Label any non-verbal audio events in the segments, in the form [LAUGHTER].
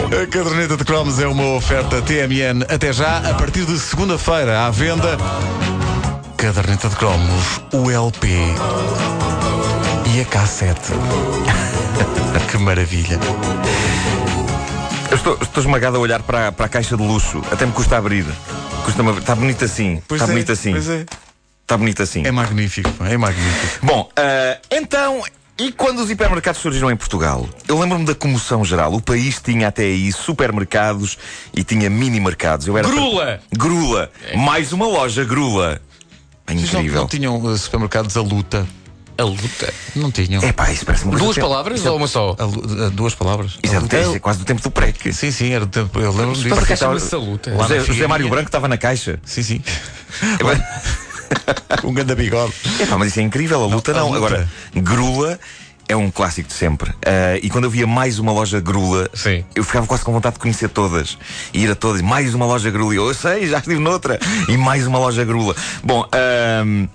A caderneta de cromos é uma oferta TMN até já, a partir de segunda-feira, à venda. Caderneta de cromos, o LP e a cassete. [LAUGHS] que maravilha. Eu estou, estou esmagado a olhar para, a- para a caixa de luxo. Até me custa abrir. Custa Está bonito assim. Pois Está é, bonito assim. Pois é. Está bonito assim. É magnífico, é magnífico. Bom, ah, então, e quando os hipermercados surgiram em Portugal? Eu lembro-me da comoção geral. O país tinha até aí supermercados e tinha mini-mercados. Eu era Grula! Grula! Mais uma loja Grula! É Vocês não, incrível. não tinham eh, supermercados a luta? A luta. Não tinham. É pá, isso parece uma Duas tempo- palavras isso é- ou uma só? A a duas palavras. Isso é, A luta. isso é quase do tempo do PREC. Sim, sim, era do tempo. Eu lembro-me disso. Estava- luta. José, José. Mário Branco estava na caixa. Sim, sim. [LAUGHS] [LAUGHS] Um grande bigode. É pá, mas isso é incrível, a luta a não. luta. Agora, Grula é um clássico de sempre. Ah, e quando eu via mais uma loja Grula, Sim. eu ficava quase com vontade de conhecer todas. E ir a todas. Mais uma loja Grula. E eu, eu sei, já estive noutra. E mais uma loja Grula. Bom, ahm,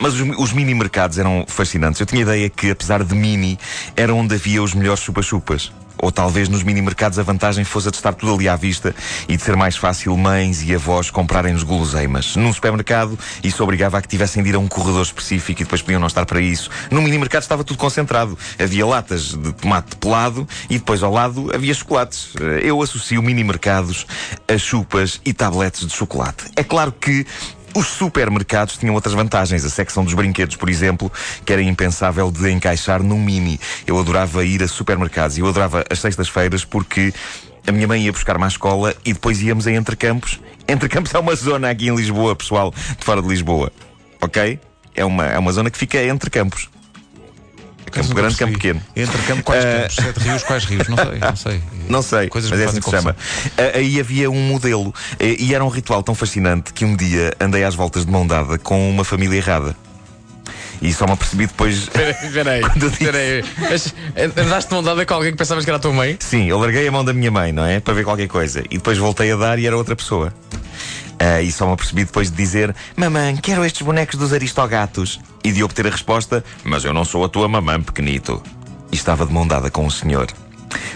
mas os, os mini mercados eram fascinantes. Eu tinha a ideia que, apesar de mini, era onde havia os melhores chupa-chupas. Ou talvez nos mini mercados a vantagem fosse de estar tudo ali à vista e de ser mais fácil mães e avós comprarem os guloseimas. Num supermercado, isso obrigava a que tivessem de ir a um corredor específico e depois podiam não estar para isso. No mini mercado estava tudo concentrado. Havia latas de tomate pelado e depois ao lado havia chocolates. Eu associo mini mercados a chupas e tabletes de chocolate. É claro que os supermercados tinham outras vantagens. A secção dos brinquedos, por exemplo, que era impensável de encaixar num mini. Eu adorava ir a supermercados e eu adorava as sextas-feiras porque a minha mãe ia buscar-me à escola e depois íamos a Entre Campos. Entre Campos [LAUGHS] é uma zona aqui em Lisboa, pessoal, de fora de Lisboa. Ok? É uma, é uma zona que fica entre campos. Campo grande, campo pequeno. Entre campo, quais Eh, campos? Sete rios, quais rios? Não sei, não sei. [LAUGHS] Não sei, Coisas mas é assim que se chama. Ah, Aí havia um modelo eh, e era um ritual tão fascinante que um dia andei às voltas de mão dada com uma família errada. E só me apercebi depois. [LAUGHS] Espera aí, [LAUGHS] Quando eu disse-. Mas, Andaste de mão dada com alguém que pensavas que era a tua mãe? Sim, eu larguei a mão da minha mãe, não é? Para ver qualquer coisa. E depois voltei a dar e era outra pessoa. Ah, e só me apercebi depois de dizer: Mamãe, quero estes bonecos dos aristogatos. E de obter a resposta: Mas eu não sou a tua mamãe, pequenito. E estava de mão dada com um senhor.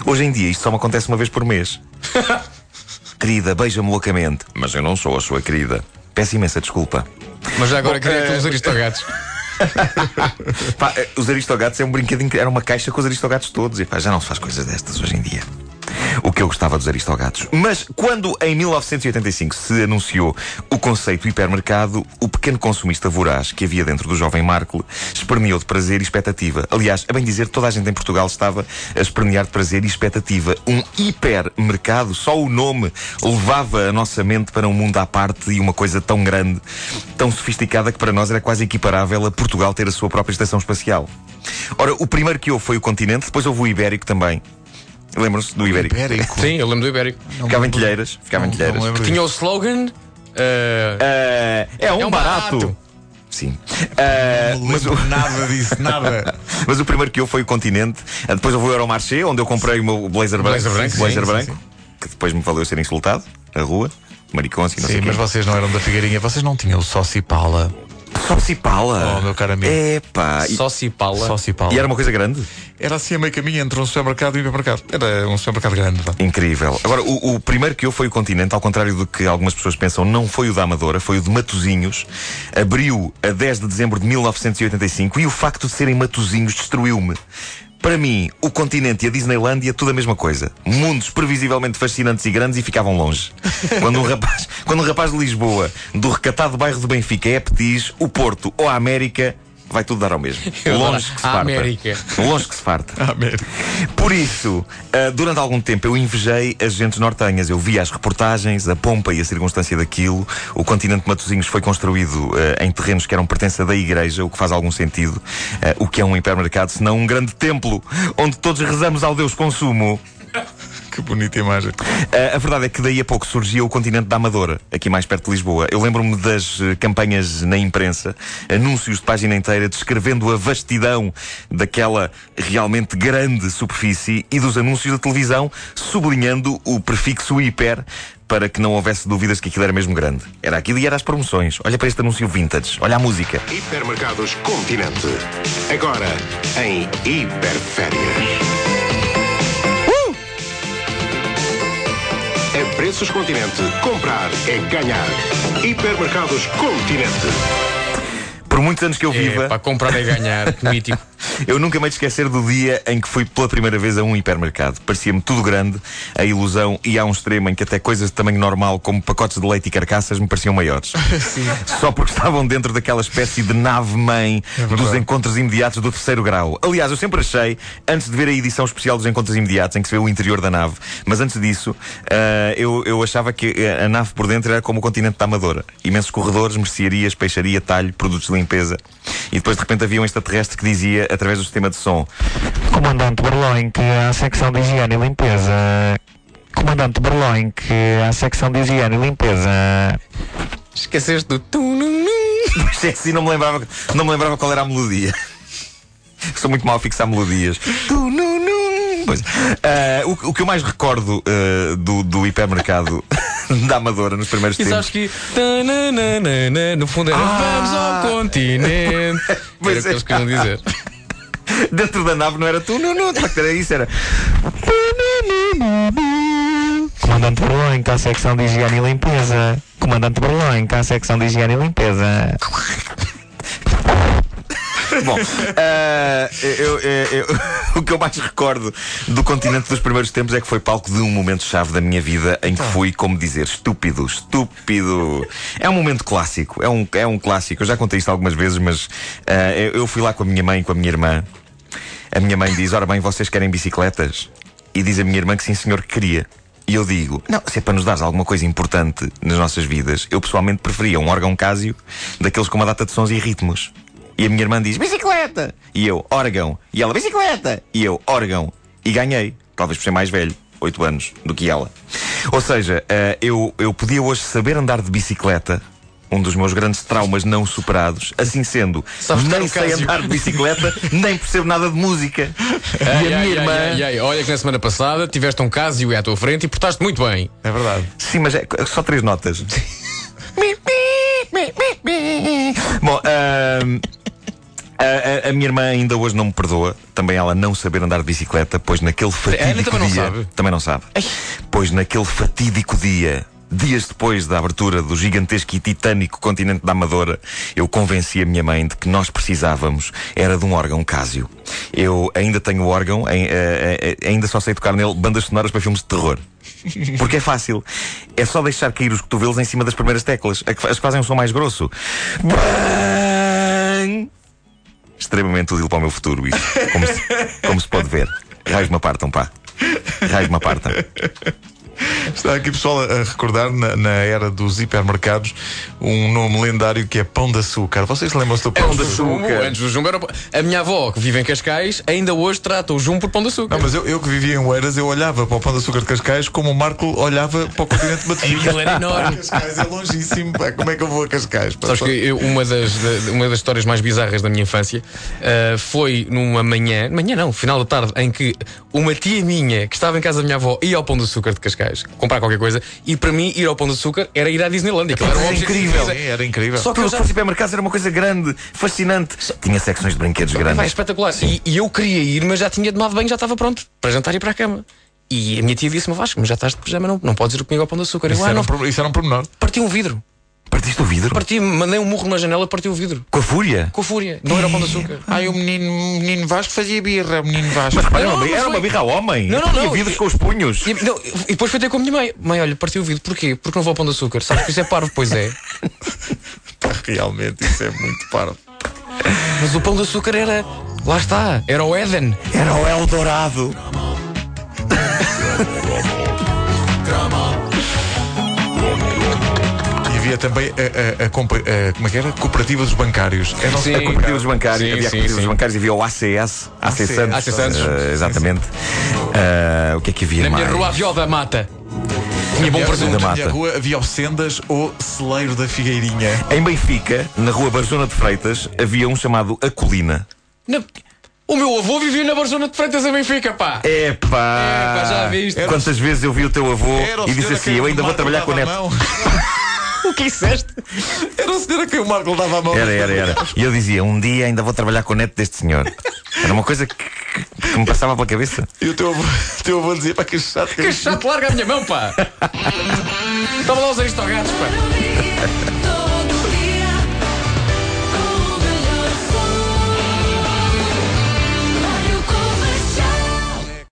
Hoje em dia isto só me acontece uma vez por mês. [LAUGHS] querida, beija-me loucamente. Mas eu não sou a sua querida. Peço imensa desculpa. Mas já agora Bom, queria eh, que os aristogatos. [LAUGHS] Pá, eh, os aristogatos é um brinquedinho que era uma caixa com os aristogatos todos. E pá, já não se faz coisas destas hoje em dia. O que eu gostava dos aristogatos. Mas quando em 1985 se anunciou o conceito hipermercado, o pequeno consumista voraz que havia dentro do jovem Marco esperneou de prazer e expectativa. Aliás, a bem dizer, toda a gente em Portugal estava a espernear de prazer e expectativa. Um hipermercado, só o nome levava a nossa mente para um mundo à parte e uma coisa tão grande, tão sofisticada que para nós era quase equiparável a Portugal ter a sua própria estação espacial. Ora, o primeiro que houve foi o continente, depois houve o ibérico também. Lembram-se do ibérico? Ibérico. Sim, eu lembro do Ibérico. Não Ficava em telheiras, ficava em Não- telheiras. não Tinha o slogan. eh, Ah, é um, É um barato. barato. Sim. Ah, Não mas, o, lembro nada disso, nada. [LAUGHS] mas o primeiro que eu foi o continente. Depois houve o Euromarché, onde eu comprei o meu blazer branco. Blazer branco, blazer sim, branco sim, que depois me valeu ser insultado na rua. Maricões e não sei Sim, o quê. mas vocês não eram da Figueirinha, vocês não tinham o Socipala. Só Cipala. Oh, meu caro amigo. Epá. E, só se pala. Socipala. e era uma coisa grande? Era assim a meio caminho entre um supermercado e um hipermercado. Era um supermercado grande. Incrível. Agora, o, o primeiro que eu foi o Continente, ao contrário do que algumas pessoas pensam, não foi o da Amadora, foi o de Matozinhos. Abriu a 10 de dezembro de 1985 e o facto de serem Matozinhos destruiu-me. Para mim, o continente e a Disneylândia, tudo a mesma coisa. Mundos previsivelmente fascinantes e grandes e ficavam longe. [LAUGHS] Quando um rapaz, quando um rapaz de Lisboa, do recatado bairro do Benfica, é Petis, o Porto ou a América, vai tudo dar ao mesmo. [LAUGHS] Eu Longe que se a farta. América. Longe que se farta. [LAUGHS] Merda. Por isso, ah, durante algum tempo eu invejei as gentes nortenhas. Eu via as reportagens, a pompa e a circunstância daquilo. O continente de Matosinhos foi construído ah, em terrenos que eram pertença da igreja, o que faz algum sentido. Ah, o que é um hipermercado, senão um grande templo onde todos rezamos ao Deus consumo. Que bonita imagem. Ah, a verdade é que daí a pouco surgia o continente da Amadora, aqui mais perto de Lisboa. Eu lembro-me das eh, campanhas na imprensa, anúncios de página inteira descrevendo a vastidão daquela realmente grande superfície e dos anúncios da televisão sublinhando o prefixo hiper para que não houvesse dúvidas que aquilo era mesmo grande. Era aquilo e era as promoções. Olha para este anúncio vintage, olha a música. Hipermercados Continente. Agora em Hiperférias. Preços Continente. Comprar é ganhar. Hipermercados Continente. Por muitos anos que eu É, viva, para comprar e ganhar, que mítico. Eu nunca me esquecer do dia em que fui pela primeira vez a um hipermercado. Parecia-me tudo grande, a ilusão ia a um extremo em que até coisas de tamanho normal, como pacotes de leite e carcaças, me pareciam maiores. [LAUGHS] Só porque estavam dentro daquela espécie de nave-mãe dos encontros imediatos do terceiro grau. Aliás, eu sempre achei, antes de ver a edição especial dos encontros imediatos, em que se vê o interior da nave, mas antes disso, ah, eu, eu achava que a nave por dentro era como o continente da Amadora. Imensos corredores, mercearias, peixaria, talho, produtos de limpeza. E depois de repente havia um extraterrestre que dizia, através do sistema de som, Comandante Berloin, que há a secção de higiene e limpeza. Comandante Berloin, que há a secção de higiene e limpeza. Esqueceste do. Pois [LAUGHS] é, assim não me lembrava, não me lembrava qual era a melodia. [LAUGHS] Sou muito mal a fixar melodias. Tu, nu, nu. Pois. Ah, o, o que eu mais recordo ah, do, do hipermercado [LAUGHS] da Amadora nos primeiros E sabes tempos. que tananana, no fundo era Vamos ao continente. Era Ah! Pois o que é. eles queriam dizer. [LAUGHS] Dentro da nave não era tu. De facto era isso, era. Comandante que há a secção de higiene e limpeza. Comandante que há a secção de higiene e limpeza. [LAUGHS] Bom, ah, eu- eu- eu- [LAUGHS] o que eu mais recordo do continente dos primeiros tempos é que foi palco de um momento-chave da minha vida em que fui, como dizer, estúpido, estúpido. É um momento clássico, é um, é um clássico. Eu já contei isto algumas vezes, mas eu, eu fui lá com a minha mãe e com a minha irmã. A minha mãe diz: Ora bem, vocês querem bicicletas? E diz a minha irmã que sim, senhor, que queria. E eu digo: Não, se é para nos dar alguma coisa importante nas nossas vidas, eu pessoalmente preferia um órgão Casio daqueles com uma data de sons e ritmos. E a minha irmã diz: Bicicleta! E eu: Órgão. E ela: Bicicleta! E eu: Órgão. E ganhei, talvez por ser mais velho, 8 anos, do que ela. Ou seja, eh, eu, eu podia hoje saber andar de bicicleta. Um dos meus grandes traumas não superados. Assim sendo, Sabes nem sei Casio. andar de bicicleta, nem percebo nada de música. e a Ai, minha ai, irmã. ai. Olha que na semana passada tiveste um caso e à tua frente e portaste muito bem. É verdade. Sim, mas é só três notas. [LAUGHS] Bom, ahm, a, a- a minha irmã ainda hoje não me perdoa. Também ela não saber andar de bicicleta, pois naquele fatídico também não dia. sabe? Também não sabe. Pois naquele fatídico dia. Dias depois da abertura do gigantesco e titânico continente da Amadora, eu convenci a minha mãe de que nós precisávamos era de um órgão Casio. Eu ainda tenho o órgão, ai- eh, eh, ainda só sei tocar nele bandas sonoras para filmes de terror. [LAUGHS] Porque é fácil. É só deixar cair os cotovelos em cima das primeiras teclas, as que fazem um som mais grosso. Extremamente útil para o meu futuro, isto. Como se, como se pode ver. Raios me apartam, pá. Raios me apartam. Está aqui pessoal a recordar na, na era dos hipermercados um nome lendário que é Pão de Açúcar. Vocês lembram-se do Pão, Pão de de Açúcar? Jumbo, antes do Jumbo era. A minha avó, que vive em Cascais, ainda hoje trata o Jumbo por pão de açúcar. Não, mas eu, eu que vivia em Oeiras, eu olhava para o Pão de Açúcar de Cascais como o Marco olhava para o continente [LAUGHS] batido. Aquilo era enorme. Cascais é longíssimo, pá. Como é que eu vou a Cascais? pá? Sabes que eu- uma, das, da- uma das histórias mais bizarras da minha infância ah, foi numa manhã, manhã não, final da tarde, em que uma tia minha que estava em casa da minha avó ia ao Pão de Açúcar de Cascais comprar qualquer coisa e para mim ir ao Pão de Açúcar era ir à Disneyland. Aquilo era um incrível. Sim, era incrível. Só que eu que já- fosse supermercados era uma coisa grande, fascinante. Tinha secções de brinquedos Vai, grandes. espetacular. E, e eu queria ir, mas já tinha tomado banho, já estava pronto para jantar e ir para a cama. E a minha tia disse-me, Vasco, mas já estás de pijama, não, não podes ir comigo ao Pão de Açúcar. Eu, Isso ah, era, não, um, isso era um pormenor. parti um vidro. Partiste o vidro? Parti, mandei um murro na janela, parti o vidro. Com a fúria? Com fúria. Não era o Pão de Açúcar. Ai, o menino, o menino Vasco fazia birra, o menino Vasco. Mas Não, era foi. uma birra a homem. Não, não, Tinha não. vidros com os punhos. E, não, e depois foi ter com a minha mãe. Mãe, olha, partiu o vidro. Porquê? Porque não vou ao Pão de Açúcar. Sabes que isso é parvo? Pois é. [LAUGHS] Realmente, isso é muito parvo. Mas o Pão de Açúcar era. Lá está. Era o Éden. Era o Eldorado. Havia também a, a- a a- como é que era? Cooperativa dos bancários. Eram Sim. A cooperativa dos bancários, Sim, havia a sim, cooperativa dos bancários e havia o ACS, AC ACS. Santos. AC Santos. eh, exatamente. Eh, o que é que havia Na mais? minha rua havia o da mata. Tinha bom Na presunto. da minha mata. rua havia o Sendas ou Celeiro da Figueirinha. Em Benfica, na rua Barzona de Freitas, havia um chamado A Colina. Na- O meu avô vivia na Barzona de Freitas em Benfica, pá. Epá! Epá, já viste? Quantas vezes eu vi o teu avô Era e disse assim: Eu ainda vou trabalhar com o neto. [LAUGHS] [LAUGHS] O que disseste? Era o senhor a quem o Marco dava a mão. Era, era, era. E eu dizia, um dia ainda vou trabalhar com o neto deste senhor. Era uma coisa que, que me passava pela cabeça. E o teu avô, o teu avô dizia, pá, que chato. Que chato, larga a minha mão, pá! [LAUGHS] Estava lá os aristogatos, pá!